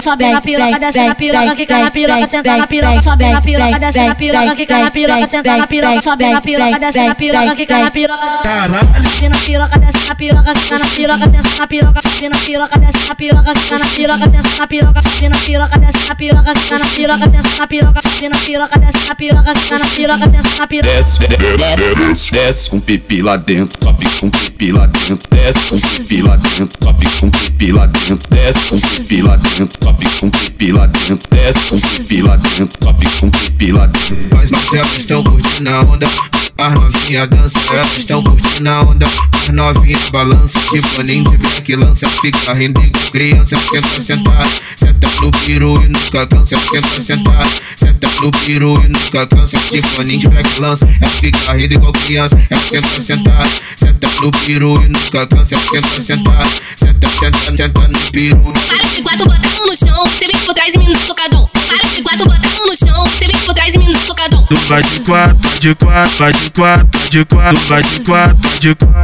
sobe na piroca, desce na piroca, quica na piroca, senta na piroca, sobe na piroca, desce na piroca, quica na piroca, senta na piroca, sobe na piroca, desce na piroca, quica na piroca. Sobe na piroca, desce na piroca, quica na piroca, senta na piroca, sobe na piroca, desce na piroca, quica na piroca, senta na piroca, sobe na piroca, desce na piroca, quica na piroca, senta na piroca, sobe na piroca, desce na piroca, quica na piroca, senta na piroca. Desce, desce, desce com pipi lá dentro, sobe com pipi lá dentro, desce com pipi lá dentro, sobe com pipi lá dentro, desce com pipi lá dentro, sobe com pipi lá dentro, desce com pipi lá dentro, sobe com pipi lá dentro. Mas elas estão curtindo a onda. As novinhas dançam, elas estão curtindo a onda. As novinhas balançam, tipo nem de black lança. Fica rindo igual criança, senta sentar. Senta no piru e nunca cansa, senta sentar. Senta no piru e nunca cansa, tipo nem de black lança. Ela fica rindo igual criança, ela senta sentar. Senta no piru e nunca cansa, senta sentar. Senta, senta, senta piru. Para de quatro, bota a mão no chão. Cê vem por trás e me dá socadão. Para de quatro, bota a mão no chão. Cê vem por trás e me dá socadão. Vai de quatro, de quatro, vai de quatro, de quatro, vai de quatro, de quatro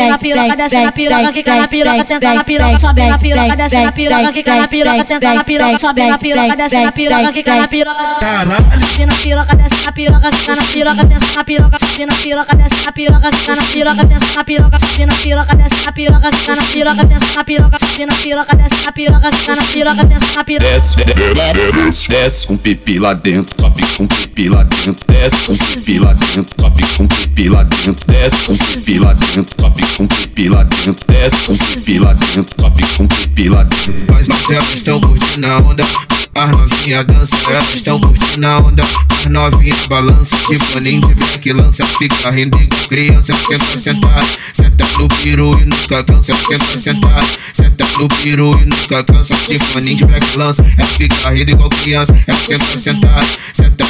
na piroca, desce na piroca, quica na piroca, senta na piroca, sobe na piroca, desce na piroca, quica na piroca, senta na piroca, sobe na piroca, desce na piroca, quica na piroca. Sobe na piroca, desce na piroca, quica na piroca, senta na piroca, sobe na piroca, desce na piroca, quica na piroca, senta na piroca, sobe na piroca, desce na piroca, quica na piroca, senta na piroca, sobe na piroca, desce na piroca, quica na piroca, senta na piroca. Desce, desce, desce com pipi lá dentro, sobe com pipi lá dentro, desce com pipi lá dentro, sobe com pipi lá dentro, desce com pipi lá dentro, sobe com pipi lá dentro, desce com pipi lá dentro, sobe com pipi lá dentro. Mas elas estão curtindo a onda. As novinhas dançam, elas estão curtindo a onda. As novinhas balançam, tipo nem de black lança. Fica igual criança, senta sentar. Senta no piru e nunca cansa, senta sentar. Senta no piru e nunca cansa, tipo nem de black lança. Ela fica rindo igual criança, ela senta sentar. Senta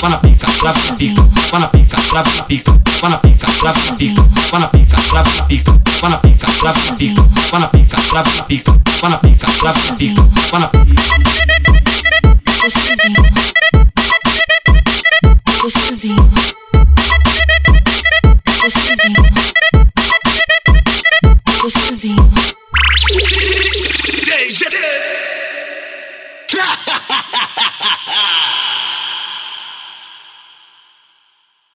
para pica, trava na pica, para pica, trava na pica, para pica, trava na pica, para pica, trava na pica, para pica, trava na pica, para pica, trava na pica, para pica, trava na pica, para Gostosinho, gostosinho, gostosinho, gostosinho. JGD!